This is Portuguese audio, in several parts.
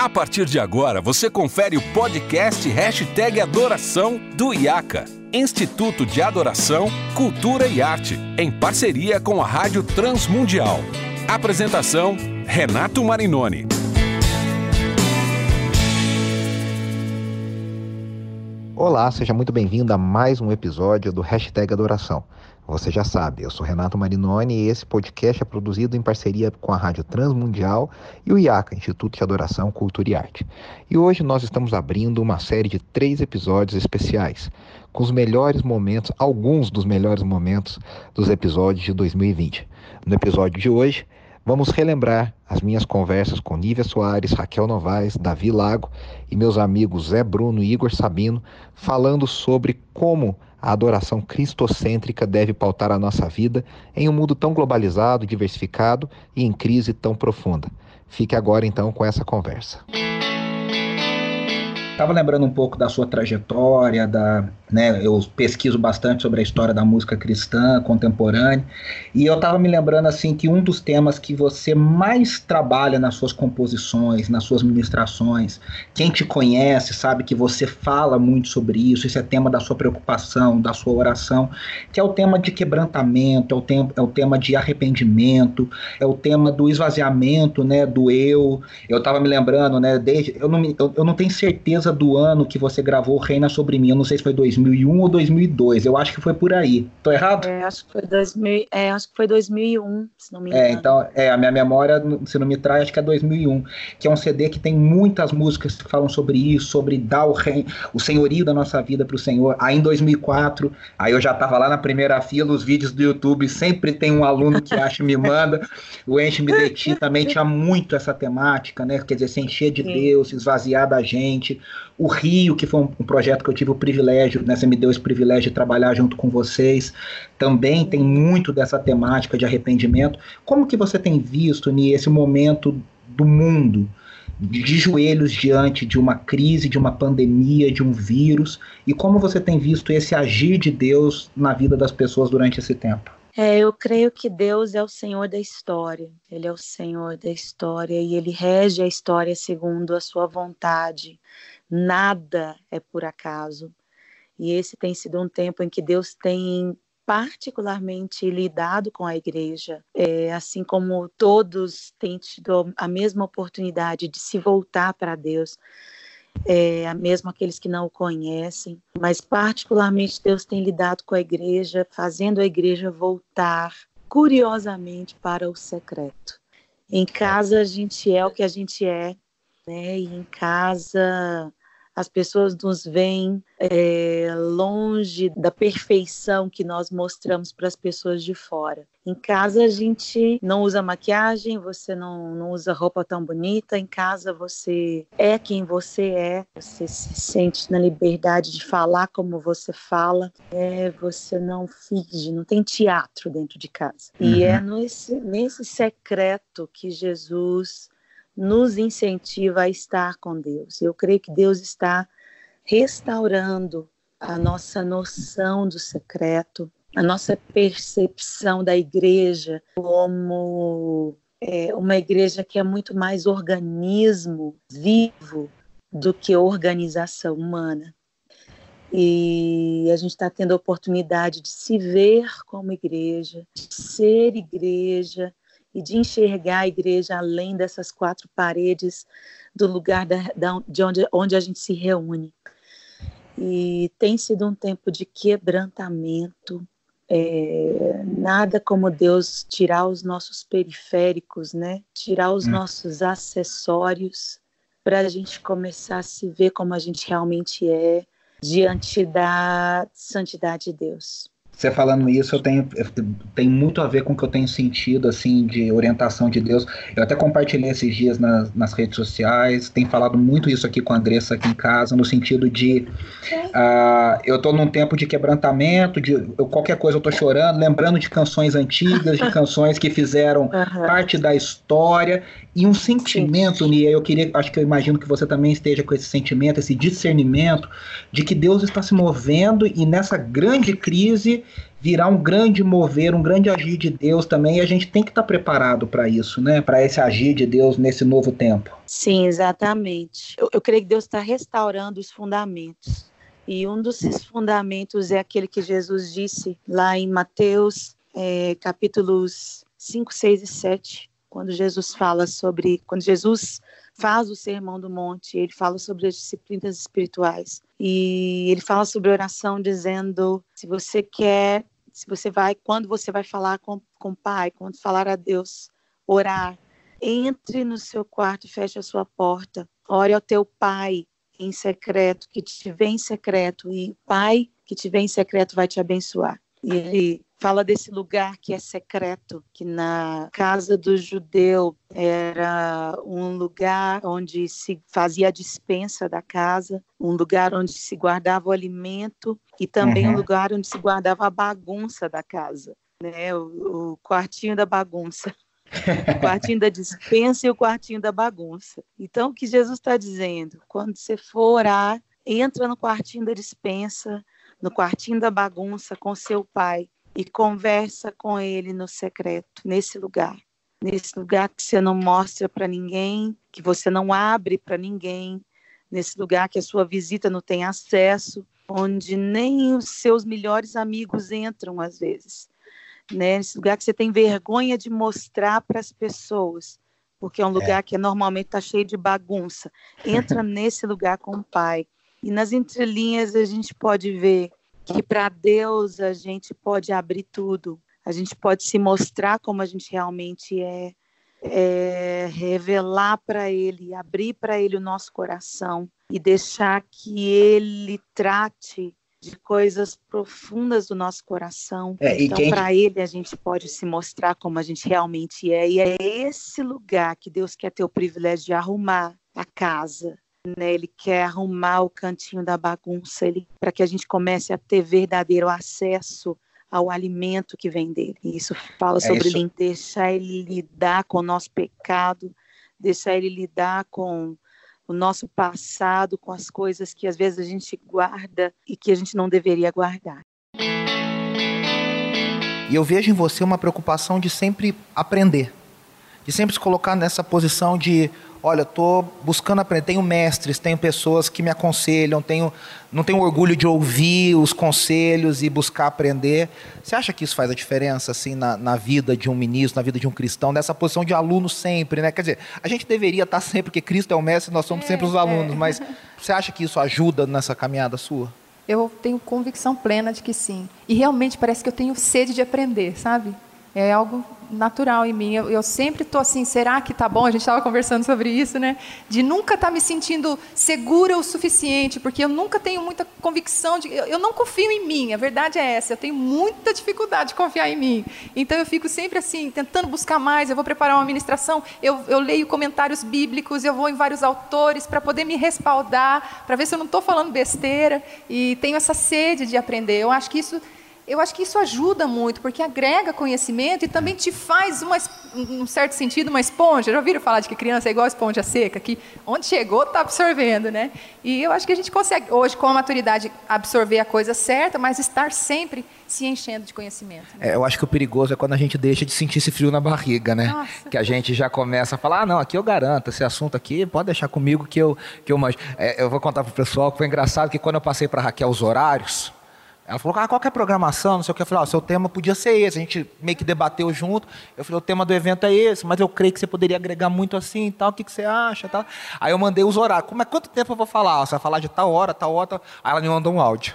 A partir de agora, você confere o podcast Hashtag Adoração do IACA, Instituto de Adoração, Cultura e Arte, em parceria com a Rádio Transmundial. Apresentação, Renato Marinoni. Olá, seja muito bem-vindo a mais um episódio do Hashtag Adoração. Você já sabe, eu sou Renato Marinoni e esse podcast é produzido em parceria com a Rádio Transmundial e o IACA, Instituto de Adoração, Cultura e Arte. E hoje nós estamos abrindo uma série de três episódios especiais, com os melhores momentos, alguns dos melhores momentos dos episódios de 2020. No episódio de hoje, Vamos relembrar as minhas conversas com Nívia Soares, Raquel Novaes, Davi Lago e meus amigos Zé Bruno e Igor Sabino, falando sobre como a adoração cristocêntrica deve pautar a nossa vida em um mundo tão globalizado, diversificado e em crise tão profunda. Fique agora então com essa conversa. Estava lembrando um pouco da sua trajetória, da, né, eu pesquiso bastante sobre a história da música cristã contemporânea, e eu estava me lembrando assim que um dos temas que você mais trabalha nas suas composições, nas suas ministrações, quem te conhece sabe que você fala muito sobre isso, esse é tema da sua preocupação, da sua oração, que é o tema de quebrantamento, é o, tema, é o tema de arrependimento, é o tema do esvaziamento, né, do eu. Eu estava me lembrando, né, desde, eu não, eu, eu não tenho certeza do ano que você gravou Reina Sobre Mim, eu não sei se foi 2000 2001 ou 2002. Eu acho que foi por aí. Tô errado? É, acho que foi, 2000, é, acho que foi 2001, se não me é, engano. É, então, é, a minha memória, se não me traz, acho que é 2001, que é um CD que tem muitas músicas que falam sobre isso, sobre dar o, rei, o senhorio da nossa vida para o Senhor. Aí em 2004, aí eu já tava lá na primeira fila, os vídeos do YouTube sempre tem um aluno que acha me manda. O Enche-me de Ti também tinha muito essa temática, né? Quer dizer, se encher de Sim. Deus, esvaziar da gente. O Rio, que foi um, um projeto que eu tive o privilégio né, você me deu esse privilégio de trabalhar junto com vocês, também tem muito dessa temática de arrependimento. Como que você tem visto nesse momento do mundo, de joelhos diante de uma crise, de uma pandemia, de um vírus, e como você tem visto esse agir de Deus na vida das pessoas durante esse tempo? É, eu creio que Deus é o Senhor da história. Ele é o Senhor da história e ele rege a história segundo a sua vontade. Nada é por acaso. E esse tem sido um tempo em que Deus tem particularmente lidado com a igreja, é, assim como todos têm tido a mesma oportunidade de se voltar para Deus, é, mesmo aqueles que não o conhecem, mas particularmente Deus tem lidado com a igreja, fazendo a igreja voltar curiosamente para o secreto. Em casa a gente é o que a gente é, né? E em casa as pessoas nos veem é, longe da perfeição que nós mostramos para as pessoas de fora. Em casa a gente não usa maquiagem, você não, não usa roupa tão bonita. Em casa você é quem você é, você se sente na liberdade de falar como você fala. É, você não finge, não tem teatro dentro de casa. Uhum. E é nesse, nesse secreto que Jesus nos incentiva a estar com Deus. Eu creio que Deus está restaurando a nossa noção do secreto, a nossa percepção da igreja como é, uma igreja que é muito mais organismo vivo do que organização humana. E a gente está tendo a oportunidade de se ver como igreja, de ser igreja, e de enxergar a igreja além dessas quatro paredes do lugar da, da, de onde, onde a gente se reúne. E tem sido um tempo de quebrantamento, é, nada como Deus tirar os nossos periféricos, né? Tirar os hum. nossos acessórios para a gente começar a se ver como a gente realmente é diante da santidade de Deus. Você falando isso, eu tenho tem muito a ver com o que eu tenho sentido assim de orientação de Deus. Eu até compartilhei esses dias nas, nas redes sociais, tenho falado muito isso aqui com a Andressa aqui em casa, no sentido de uh, eu estou num tempo de quebrantamento, de eu, qualquer coisa eu estou chorando, lembrando de canções antigas, de canções que fizeram uhum. parte da história e um sentimento, Nia, eu queria, acho que eu imagino que você também esteja com esse sentimento, esse discernimento de que Deus está se movendo e nessa grande crise virá um grande mover, um grande agir de Deus também, e a gente tem que estar tá preparado para isso, né? Para esse agir de Deus nesse novo tempo. Sim, exatamente. Eu, eu creio que Deus está restaurando os fundamentos. E um desses fundamentos é aquele que Jesus disse lá em Mateus, é, capítulos 5, 6 e 7, quando Jesus fala sobre. Quando Jesus faz o Sermão do Monte, ele fala sobre as disciplinas espirituais. E ele fala sobre oração, dizendo: se você quer, se você vai, quando você vai falar com, com o Pai, quando falar a Deus, orar, entre no seu quarto feche a sua porta, ore ao teu Pai em secreto, que te vê em secreto, e o Pai que te vê em secreto vai te abençoar. E ele fala desse lugar que é secreto, que na casa do judeu era um lugar onde se fazia a dispensa da casa, um lugar onde se guardava o alimento e também uhum. um lugar onde se guardava a bagunça da casa, né? o, o quartinho da bagunça. o quartinho da dispensa e o quartinho da bagunça. Então, o que Jesus está dizendo? Quando você for orar, entra no quartinho da dispensa, no quartinho da bagunça com seu pai e conversa com ele no secreto, nesse lugar. Nesse lugar que você não mostra para ninguém, que você não abre para ninguém, nesse lugar que a sua visita não tem acesso, onde nem os seus melhores amigos entram às vezes. Né? Nesse lugar que você tem vergonha de mostrar para as pessoas, porque é um lugar é. que normalmente está cheio de bagunça. Entra nesse lugar com o Pai. E nas entrelinhas a gente pode ver que para Deus a gente pode abrir tudo, a gente pode se mostrar como a gente realmente é, é revelar para Ele, abrir para Ele o nosso coração e deixar que Ele trate de coisas profundas do nosso coração. É, então, quem... para Ele, a gente pode se mostrar como a gente realmente é. E é esse lugar que Deus quer ter o privilégio de arrumar a casa, né? Ele quer arrumar o cantinho da bagunça, ele para que a gente comece a ter verdadeiro acesso ao alimento que vem dele. E isso fala é sobre isso. deixar ele lidar com o nosso pecado, deixar ele lidar com o nosso passado, com as coisas que às vezes a gente guarda e que a gente não deveria guardar. E eu vejo em você uma preocupação de sempre aprender, de sempre se colocar nessa posição de olha, estou buscando aprender, tenho mestres, tenho pessoas que me aconselham, tenho, não tenho orgulho de ouvir os conselhos e buscar aprender. Você acha que isso faz a diferença assim na, na vida de um ministro, na vida de um cristão, nessa posição de aluno sempre, né? Quer dizer, a gente deveria estar sempre, porque Cristo é o mestre, nós somos é, sempre os alunos, é. mas você acha que isso ajuda nessa caminhada sua? Eu tenho convicção plena de que sim. E realmente parece que eu tenho sede de aprender, sabe? É algo natural em mim. Eu, eu sempre estou assim, será que tá bom? A gente estava conversando sobre isso, né? De nunca estar tá me sentindo segura o suficiente, porque eu nunca tenho muita convicção de. Eu, eu, não confio em mim, a verdade é essa. Eu tenho muita dificuldade de confiar em mim. Então eu fico sempre assim, tentando buscar mais. Eu vou preparar uma ministração, eu, eu leio comentários bíblicos, eu vou em vários autores para poder me respaldar, para ver se eu não estou falando besteira. E tenho essa sede de aprender. Eu acho que isso eu acho que isso ajuda muito, porque agrega conhecimento e também te faz, uma, um certo sentido, uma esponja. Já ouviram falar de que criança é igual esponja seca, que onde chegou está absorvendo, né? E eu acho que a gente consegue, hoje, com a maturidade, absorver a coisa certa, mas estar sempre se enchendo de conhecimento. Né? É, eu acho que o perigoso é quando a gente deixa de sentir esse frio na barriga, né? Nossa. Que a gente já começa a falar, ah, não, aqui eu garanto, esse assunto aqui pode deixar comigo que eu, que eu manjo. É, eu vou contar para o pessoal que foi engraçado que quando eu passei para Raquel os horários, ela falou, ah, qual é a programação? Não sei o que. Eu falei, ah, seu tema podia ser esse. A gente meio que debateu junto. Eu falei, o tema do evento é esse, mas eu creio que você poderia agregar muito assim e tal. O que, que você acha? Tal. Aí eu mandei os horários. Como é, quanto tempo eu vou falar? Você vai falar de tal hora, tal hora. Aí ela me mandou um áudio.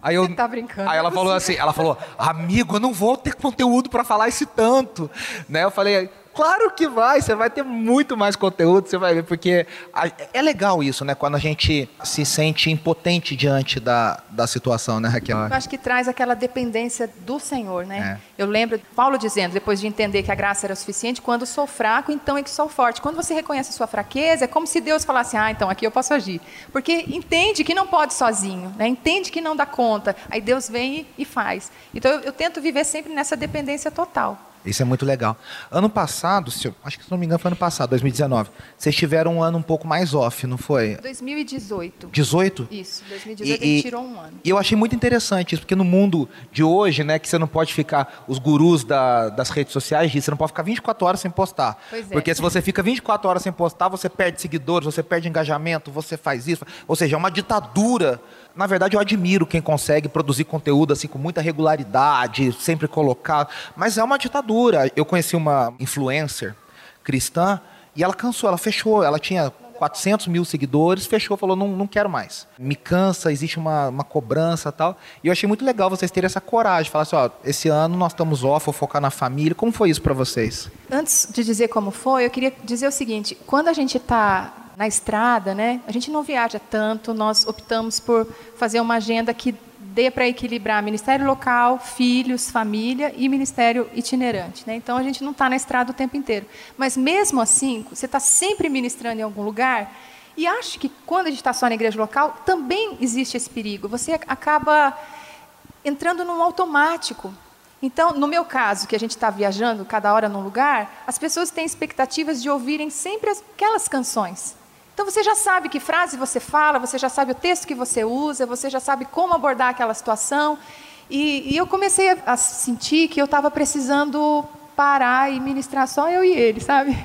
Aí eu, Você tá brincando. Aí ela falou assim, ela falou, amigo, eu não vou ter conteúdo para falar esse tanto. Né? Eu falei, Claro que vai, você vai ter muito mais conteúdo, você vai ver, porque é legal isso, né? Quando a gente se sente impotente diante da, da situação, né, Raquel? Eu acho que traz aquela dependência do Senhor, né? É. Eu lembro Paulo dizendo, depois de entender que a graça era suficiente, quando sou fraco, então é que sou forte. Quando você reconhece a sua fraqueza, é como se Deus falasse, ah, então aqui eu posso agir. Porque entende que não pode sozinho, né? entende que não dá conta. Aí Deus vem e, e faz. Então eu, eu tento viver sempre nessa dependência total. Isso é muito legal. Ano passado, se eu, acho que se não me engano foi ano passado, 2019, vocês tiveram um ano um pouco mais off, não foi? 2018. 18? Isso, 2018 e, tirou um ano. E eu achei muito interessante isso, porque no mundo de hoje, né, que você não pode ficar, os gurus da, das redes sociais dizem, você não pode ficar 24 horas sem postar. Pois é. Porque se você fica 24 horas sem postar, você perde seguidores, você perde engajamento, você faz isso. Ou seja, é uma ditadura na verdade, eu admiro quem consegue produzir conteúdo assim com muita regularidade, sempre colocar. Mas é uma ditadura. Eu conheci uma influencer cristã e ela cansou, ela fechou. Ela tinha 400 mil seguidores, fechou, falou, não, não quero mais. Me cansa, existe uma, uma cobrança tal. E eu achei muito legal vocês terem essa coragem, falar assim, ó, esse ano nós estamos off, vou focar na família. Como foi isso para vocês? Antes de dizer como foi, eu queria dizer o seguinte, quando a gente está na estrada, né? A gente não viaja tanto, nós optamos por fazer uma agenda que dê para equilibrar ministério local, filhos, família e ministério itinerante. Né? Então a gente não está na estrada o tempo inteiro. Mas mesmo assim, você está sempre ministrando em algum lugar. E acho que quando a gente está só na igreja local, também existe esse perigo. Você acaba entrando num automático. Então, no meu caso, que a gente está viajando cada hora num lugar, as pessoas têm expectativas de ouvirem sempre aquelas canções. Então você já sabe que frase você fala, você já sabe o texto que você usa, você já sabe como abordar aquela situação. E, e eu comecei a, sentir que eu estava precisando parar e ministrar só eu e ele, sabe?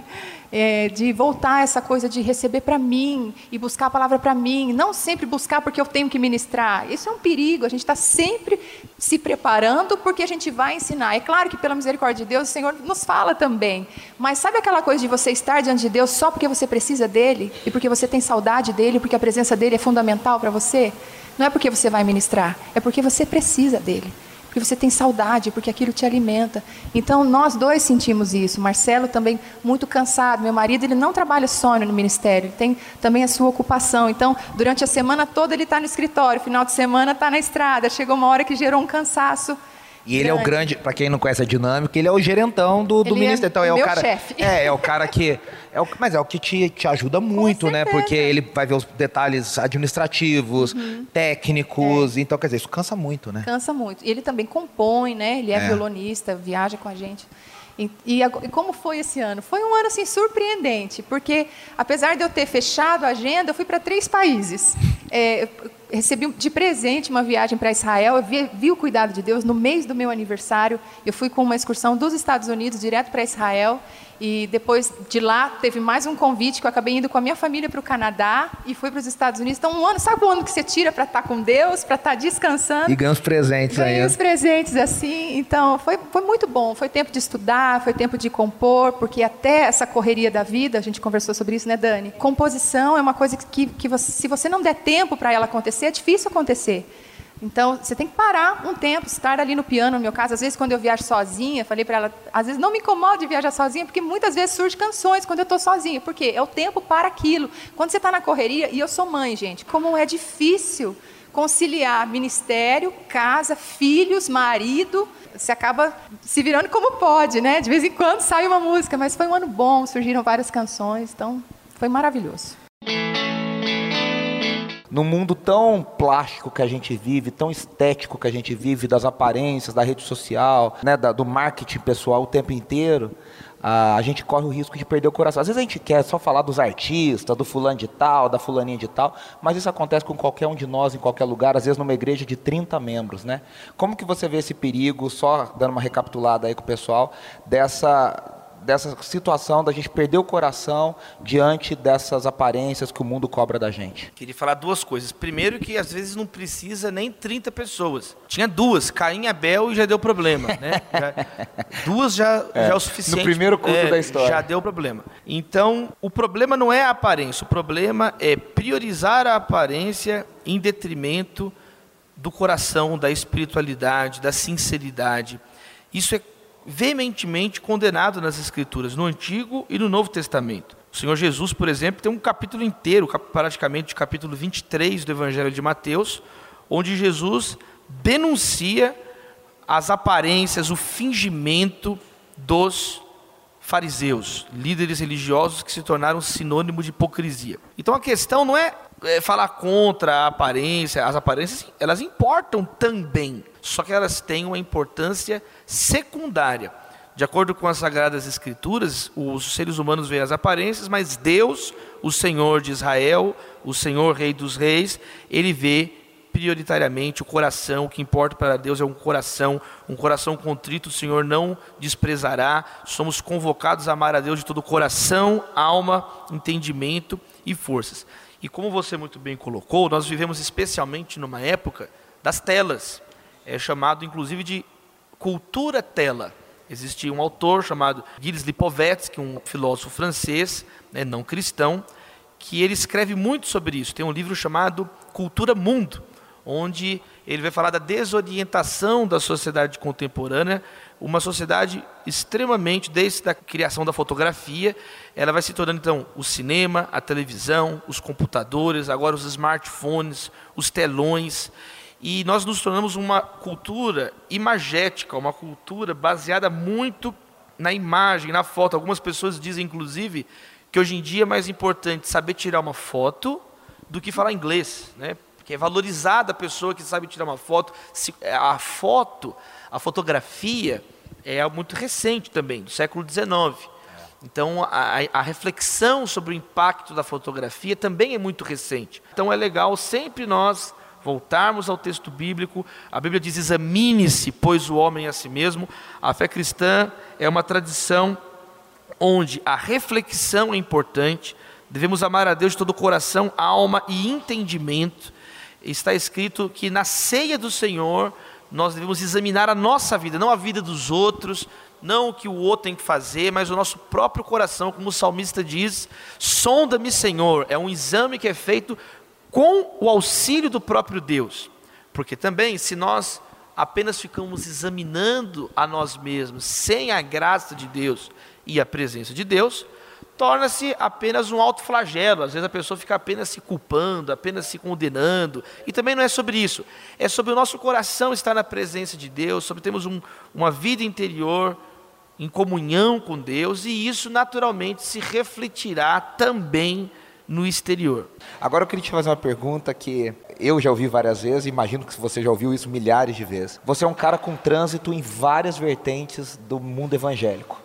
É, de voltar essa coisa de receber para mim e buscar a palavra para mim, não sempre buscar porque eu tenho que ministrar. Isso é um perigo. A gente está sempre se preparando porque a gente vai ensinar. É claro que pela misericórdia de Deus o Senhor nos fala também. Mas sabe aquela coisa de você estar diante de Deus só porque você precisa dele e porque você tem saudade dele, porque a presença dele é fundamental para você? Não é porque você vai ministrar, é porque você precisa dele porque você tem saudade, porque aquilo te alimenta. Então nós dois sentimos isso. Marcelo também muito cansado. Meu marido ele não trabalha só no ministério, ele tem também a sua ocupação. Então durante a semana toda ele está no escritório, final de semana está na estrada. Chegou uma hora que gerou um cansaço e ele grande. é o grande, para quem não conhece a dinâmica, ele é o gerentão do, do ministério. É então é o cara. Chefe. É, é o cara que. É o, mas é o que te, te ajuda muito, né? Porque ele vai ver os detalhes administrativos, uhum. técnicos. É. Então, quer dizer, isso cansa muito, né? Cansa muito. E ele também compõe, né? Ele é, é. violonista, viaja com a gente. E, e, e, como foi esse ano? Foi um ano assim surpreendente, porque apesar de eu ter fechado a agenda, eu fui para três países. É, recebi de presente uma viagem para Israel, eu vi, vi, o cuidado de Deus no mês do meu aniversário. Eu fui com uma excursão dos Estados Unidos direto para Israel e depois de lá teve mais um convite que eu acabei indo com a minha família para o Canadá e fui para os Estados Unidos. Então um ano, sabe o ano que você tira para estar tá com Deus, para estar tá descansando? E ganha os presentes aí. Ganhei os presentes assim. Então foi, foi muito bom. Foi tempo de estudar, foi tempo de compor, porque até essa correria da vida, a gente conversou sobre isso, né, Dani? Composição é uma coisa que, que você, se você não der tempo para ela acontecer, é difícil acontecer. Então, você tem que parar um tempo, estar ali no piano, no meu caso. Às vezes, quando eu viajo sozinha, falei para ela, às vezes não me incomoda de viajar sozinha, porque muitas vezes surgem canções quando eu estou sozinha. Por quê? É o tempo para aquilo. Quando você está na correria, e eu sou mãe, gente, como é difícil conciliar ministério, casa, filhos, marido. Você acaba se virando como pode, né? De vez em quando sai uma música, mas foi um ano bom, surgiram várias canções, então foi maravilhoso no mundo tão plástico que a gente vive, tão estético que a gente vive, das aparências, da rede social, né, da, do marketing pessoal o tempo inteiro, a, a gente corre o risco de perder o coração. Às vezes a gente quer só falar dos artistas, do fulano de tal, da fulaninha de tal, mas isso acontece com qualquer um de nós, em qualquer lugar, às vezes numa igreja de 30 membros, né? Como que você vê esse perigo, só dando uma recapitulada aí com o pessoal, dessa dessa situação da gente perder o coração diante dessas aparências que o mundo cobra da gente? Queria falar duas coisas. Primeiro que às vezes não precisa nem 30 pessoas. Tinha duas, Caim e Abel e já deu problema, né? Já, duas já, é, já é o suficiente. No primeiro culto é, da história. Já deu problema. Então, o problema não é a aparência, o problema é priorizar a aparência em detrimento do coração, da espiritualidade, da sinceridade. Isso é veementemente condenado nas Escrituras, no Antigo e no Novo Testamento. O Senhor Jesus, por exemplo, tem um capítulo inteiro, praticamente o capítulo 23 do Evangelho de Mateus, onde Jesus denuncia as aparências, o fingimento dos fariseus, líderes religiosos que se tornaram sinônimo de hipocrisia. Então a questão não é, é falar contra a aparência, as aparências elas importam também, só que elas têm uma importância secundária. De acordo com as Sagradas Escrituras, os seres humanos veem as aparências, mas Deus, o Senhor de Israel, o Senhor Rei dos Reis, ele vê prioritariamente o coração. O que importa para Deus é um coração, um coração contrito, o Senhor não desprezará. Somos convocados a amar a Deus de todo coração, alma, entendimento e forças. E como você muito bem colocou, nós vivemos especialmente numa época das telas. É chamado inclusive de cultura tela. Existia um autor chamado Gilles Lipovetsky, um filósofo francês, né, não cristão, que ele escreve muito sobre isso. Tem um livro chamado Cultura Mundo, onde ele vai falar da desorientação da sociedade contemporânea, uma sociedade extremamente, desde a criação da fotografia, ela vai se tornando então o cinema, a televisão, os computadores, agora os smartphones, os telões, e nós nos tornamos uma cultura imagética, uma cultura baseada muito na imagem, na foto. Algumas pessoas dizem, inclusive, que hoje em dia é mais importante saber tirar uma foto do que falar inglês, né? Porque é valorizada a pessoa que sabe tirar uma foto. A foto, a fotografia é muito recente também, do século XIX. Então, a, a, reflexão sobre o impacto da fotografia também é muito recente. Então, é legal sempre nós voltarmos ao texto bíblico, a Bíblia diz: examine-se, pois o homem é a si mesmo. A fé cristã é uma tradição onde a reflexão é importante, devemos amar a Deus de todo o coração, alma e entendimento. Está escrito que na ceia do Senhor nós devemos examinar a nossa vida, não a vida dos outros, não o que o outro tem que fazer, mas o nosso próprio coração, como o salmista diz: sonda-me, Senhor. É um exame que é feito com o auxílio do próprio Deus. Porque também, se nós apenas ficamos examinando a nós mesmos sem a graça de Deus e a presença de Deus, torna-se apenas um alto flagelo. Às vezes a pessoa fica apenas se culpando, apenas se condenando. E também não é sobre isso. É sobre o nosso coração estar na presença de Deus, sobre termos um, uma vida interior em comunhão com Deus, e isso naturalmente se refletirá também no exterior. Agora eu queria te fazer uma pergunta que eu já ouvi várias vezes, imagino que você já ouviu isso milhares de vezes. Você é um cara com trânsito em várias vertentes do mundo evangélico.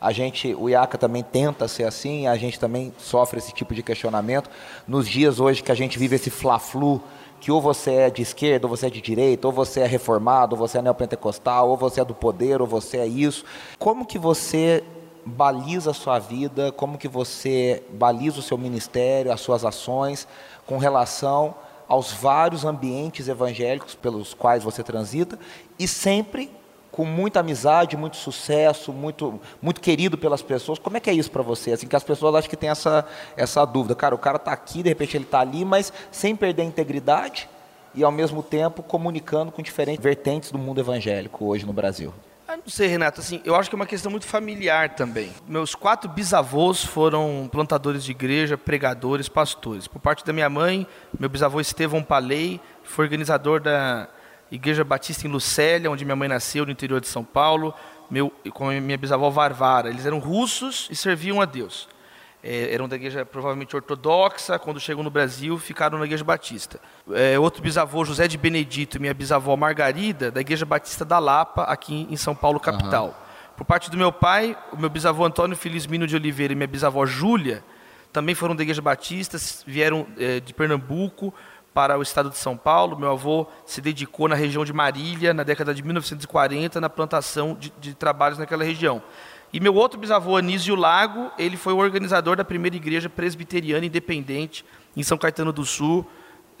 A gente, o IACA também tenta ser assim, a gente também sofre esse tipo de questionamento. Nos dias hoje que a gente vive esse fla-flu, que ou você é de esquerda, ou você é de direita, ou você é reformado, ou você é neopentecostal, ou você é do poder, ou você é isso. Como que você baliza a sua vida, como que você baliza o seu ministério, as suas ações com relação aos vários ambientes evangélicos pelos quais você transita e sempre com muita amizade, muito sucesso, muito muito querido pelas pessoas. Como é que é isso para você? Assim que as pessoas acham que tem essa essa dúvida. Cara, o cara está aqui, de repente ele está ali, mas sem perder a integridade e ao mesmo tempo comunicando com diferentes vertentes do mundo evangélico hoje no Brasil. Ah, não sei, Renato, assim, eu acho que é uma questão muito familiar também. Meus quatro bisavôs foram plantadores de igreja, pregadores, pastores. Por parte da minha mãe, meu bisavô Estevão Palei foi organizador da Igreja Batista em Lucélia, onde minha mãe nasceu, no interior de São Paulo. Meu, com minha bisavó Varvara. Eles eram russos e serviam a Deus é, eram da igreja provavelmente ortodoxa, quando chegam no Brasil ficaram na igreja batista. É, outro bisavô, José de Benedito, e minha bisavó Margarida, da igreja batista da Lapa, aqui em São Paulo, capital. Uhum. Por parte do meu pai, o meu bisavô Antônio Felizmino de Oliveira e minha bisavó Júlia, também foram da igreja batista, vieram é, de Pernambuco para o estado de São Paulo. Meu avô se dedicou na região de Marília, na década de 1940, na plantação de, de trabalhos naquela região. E meu outro bisavô, Anísio Lago, ele foi o organizador da primeira igreja presbiteriana independente em São Caetano do Sul,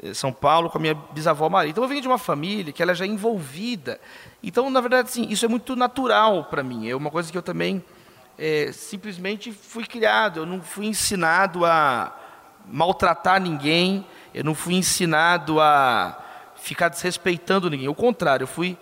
eh, São Paulo, com a minha bisavó Maria. Então eu venho de uma família que ela já é envolvida. Então, na verdade, assim, isso é muito natural para mim. É uma coisa que eu também é, simplesmente fui criado. Eu não fui ensinado a maltratar ninguém. Eu não fui ensinado a ficar desrespeitando ninguém. O contrário, eu fui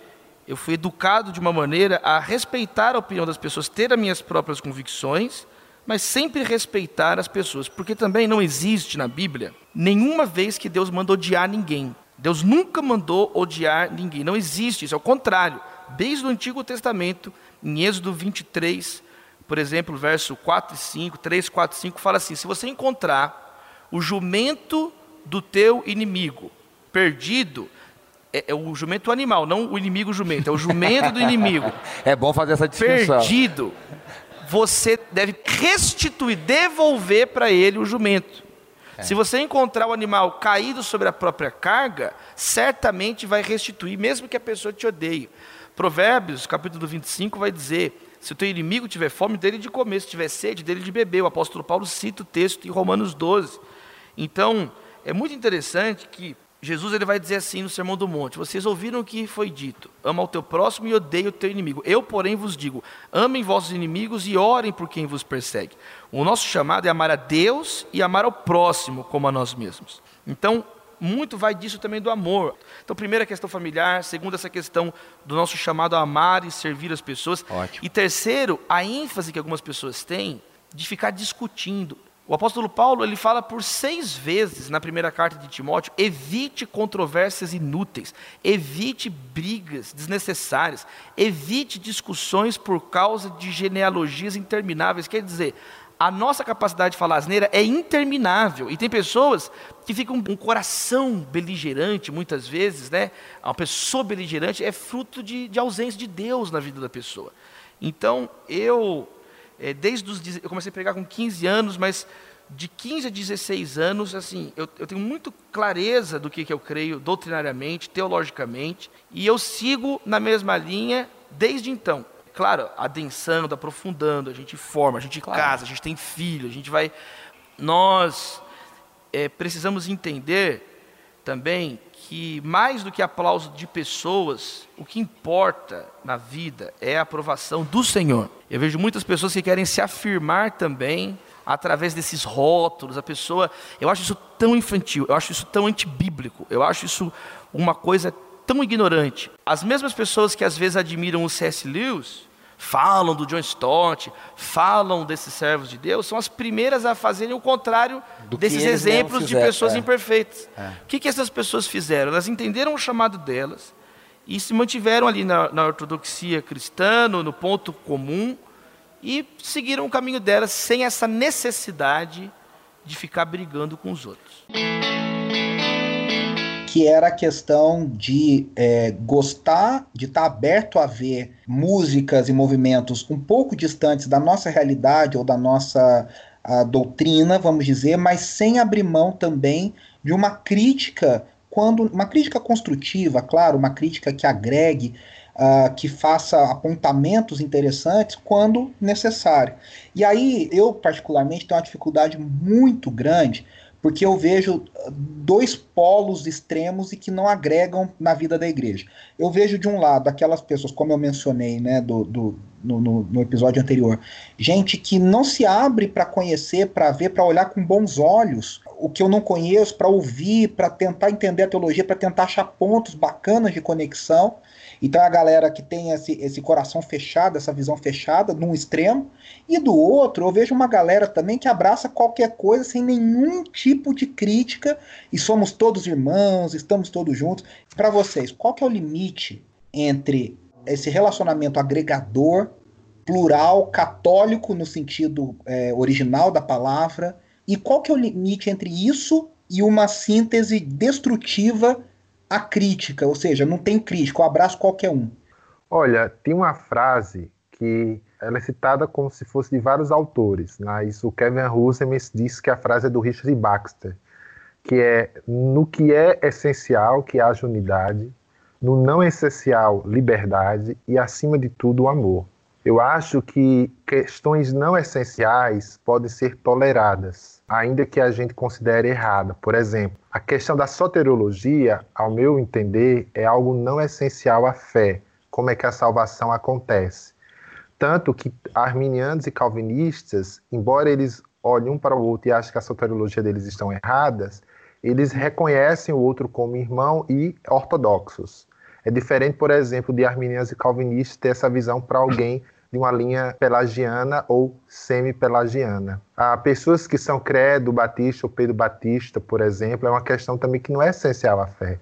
eu fui educado de uma maneira a respeitar a opinião das pessoas, ter as minhas próprias convicções, mas sempre respeitar as pessoas, porque também não existe na Bíblia nenhuma vez que Deus mandou odiar ninguém. Deus nunca mandou odiar ninguém, não existe isso, ao contrário. Desde o Antigo Testamento, em Êxodo 23, por exemplo, verso 4 e 5, 3, 4 e 5, fala assim: se você encontrar o jumento do teu inimigo perdido, é, é, o jumento animal, não o inimigo jumento, é o jumento do inimigo. é bom fazer essa distinção. Perdido. Você deve restituir, devolver para ele o jumento. É. Se você encontrar o animal caído sobre a própria carga, certamente vai restituir, mesmo que a pessoa te odeie. Provérbios, capítulo 25, vai dizer: se o teu inimigo tiver fome, dele de comer, se tiver sede, dele de beber. O apóstolo Paulo cita o texto em Romanos 12. Então, é muito interessante que Jesus ele vai dizer assim no Sermão do Monte: Vocês ouviram o que foi dito: Ama o teu próximo e odeia o teu inimigo. Eu, porém, vos digo: Amem vossos inimigos e orem por quem vos persegue. O nosso chamado é amar a Deus e amar ao próximo como a nós mesmos. Então, muito vai disso também do amor. Então, primeira questão familiar, segunda essa questão do nosso chamado a amar e servir as pessoas. Ótimo. E terceiro, a ênfase que algumas pessoas têm de ficar discutindo. O apóstolo Paulo ele fala por seis vezes na primeira carta de Timóteo: evite controvérsias inúteis, evite brigas desnecessárias, evite discussões por causa de genealogias intermináveis. Quer dizer, a nossa capacidade de falar asneira é interminável. E tem pessoas que ficam com um coração beligerante, muitas vezes, né? Uma pessoa beligerante é fruto de, de ausência de Deus na vida da pessoa. Então, eu, é, desde os. Eu comecei a pregar com 15 anos, mas de 15 a 16 anos, assim, eu, eu tenho muito clareza do que, que eu creio doutrinariamente, teologicamente, e eu sigo na mesma linha desde então claro, adensando, aprofundando, a gente forma, a gente claro. casa, a gente tem filho, a gente vai. Nós é, precisamos entender também que, mais do que aplauso de pessoas, o que importa na vida é a aprovação do Senhor. Eu vejo muitas pessoas que querem se afirmar também através desses rótulos. A pessoa, eu acho isso tão infantil, eu acho isso tão antibíblico, eu acho isso uma coisa tão ignorante. As mesmas pessoas que às vezes admiram o C.S. Lewis, falam do John Stott, falam desses servos de Deus, são as primeiras a fazerem o contrário do desses exemplos de pessoas é. imperfeitas. É. O que, que essas pessoas fizeram? Elas entenderam o chamado delas e se mantiveram ali na, na ortodoxia cristã, no, no ponto comum, e seguiram o caminho delas sem essa necessidade de ficar brigando com os outros que era a questão de é, gostar, de estar tá aberto a ver músicas e movimentos um pouco distantes da nossa realidade ou da nossa doutrina, vamos dizer, mas sem abrir mão também de uma crítica, quando uma crítica construtiva, claro, uma crítica que agregue, uh, que faça apontamentos interessantes quando necessário. E aí eu particularmente tenho uma dificuldade muito grande porque eu vejo dois polos extremos e que não agregam na vida da igreja. Eu vejo de um lado aquelas pessoas, como eu mencionei né, do, do no, no, no, episódio anterior, gente que não se abre para conhecer, para ver, para olhar com bons olhos o que eu não conheço, para ouvir, para tentar entender a teologia, para tentar achar pontos bacanas de conexão. Então a galera que tem esse, esse coração fechado, essa visão fechada, num extremo, e do outro eu vejo uma galera também que abraça qualquer coisa sem nenhum tipo de crítica, e somos todos irmãos, estamos todos juntos. Para vocês, qual que é o limite entre esse relacionamento agregador, plural, católico no sentido é, original da palavra, e qual que é o limite entre isso e uma síntese destrutiva a crítica, ou seja, não tem crítica, eu abraço qualquer um. Olha, tem uma frase que ela é citada como se fosse de vários autores, mas o Kevin Rosemes diz que a frase é do Richard Baxter, que é no que é essencial que haja unidade, no não essencial liberdade e acima de tudo o amor. Eu acho que questões não essenciais podem ser toleradas, ainda que a gente considere errada. Por exemplo, a questão da soteriologia, ao meu entender, é algo não essencial à fé. Como é que a salvação acontece? Tanto que arminianos e calvinistas, embora eles olhem um para o outro e achem que a soteriologia deles estão erradas, eles reconhecem o outro como irmão e ortodoxos. É diferente, por exemplo, de arminianos e calvinistas ter essa visão para alguém de uma linha pelagiana ou semi-pelagiana. Há pessoas que são credo batista ou Pedro Batista, por exemplo, é uma questão também que não é essencial à fé.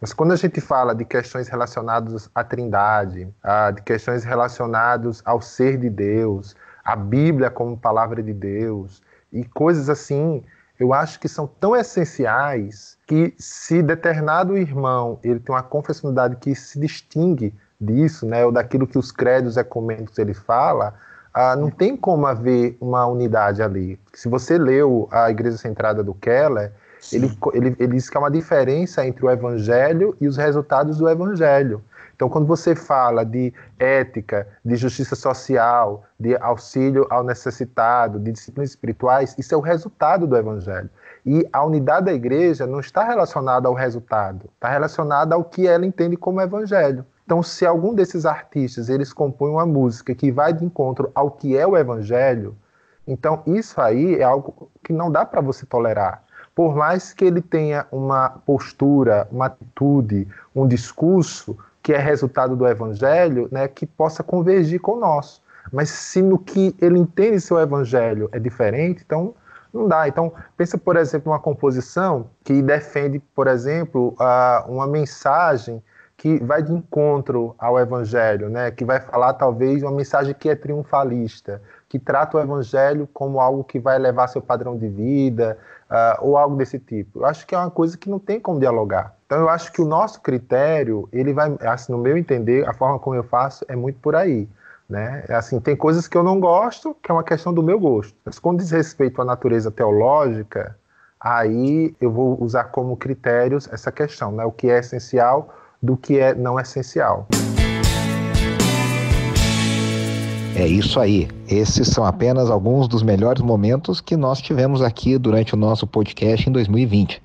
Mas quando a gente fala de questões relacionadas à Trindade, de questões relacionadas ao ser de Deus, a Bíblia como palavra de Deus e coisas assim, eu acho que são tão essenciais que se determinado irmão ele tem uma confessionalidade que se distingue disso, né, ou daquilo que os credos ecumênicos ele fala, ah, não tem como haver uma unidade ali. Se você leu a Igreja Centrada do Keller, ele, ele, ele diz que há uma diferença entre o Evangelho e os resultados do Evangelho. Então, quando você fala de ética, de justiça social, de auxílio ao necessitado, de disciplinas espirituais, isso é o resultado do Evangelho. E a unidade da igreja não está relacionada ao resultado, está relacionada ao que ela entende como Evangelho. Então, se algum desses artistas eles compõem uma música que vai de encontro ao que é o Evangelho, então isso aí é algo que não dá para você tolerar por mais que ele tenha uma postura, uma atitude, um discurso que é resultado do evangelho, né, que possa convergir com o nosso. Mas se no que ele entende seu evangelho é diferente, então não dá. Então, pensa, por exemplo, uma composição que defende, por exemplo, uma mensagem que vai de encontro ao evangelho, né? que vai falar talvez uma mensagem que é triunfalista, que trata o evangelho como algo que vai elevar seu padrão de vida, uh, ou algo desse tipo. Eu acho que é uma coisa que não tem como dialogar. Então eu acho que o nosso critério, ele vai, assim, no meu entender, a forma como eu faço é muito por aí. Né? É assim, tem coisas que eu não gosto, que é uma questão do meu gosto. Mas quando diz respeito à natureza teológica, aí eu vou usar como critérios essa questão, né? o que é essencial do que é não essencial. É isso aí. Esses são apenas alguns dos melhores momentos que nós tivemos aqui durante o nosso podcast em 2020.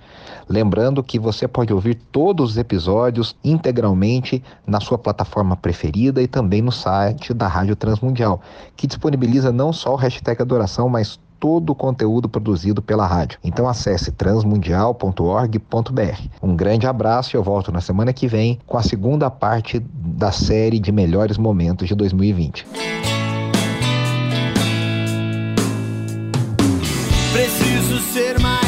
Lembrando que você pode ouvir todos os episódios integralmente na sua plataforma preferida e também no site da Rádio Transmundial, que disponibiliza não só o hashtag Adoração, mas todo o conteúdo produzido pela rádio. Então acesse transmundial.org.br. Um grande abraço e eu volto na semana que vem com a segunda parte da série de melhores momentos de 2020. Preciso ser mais.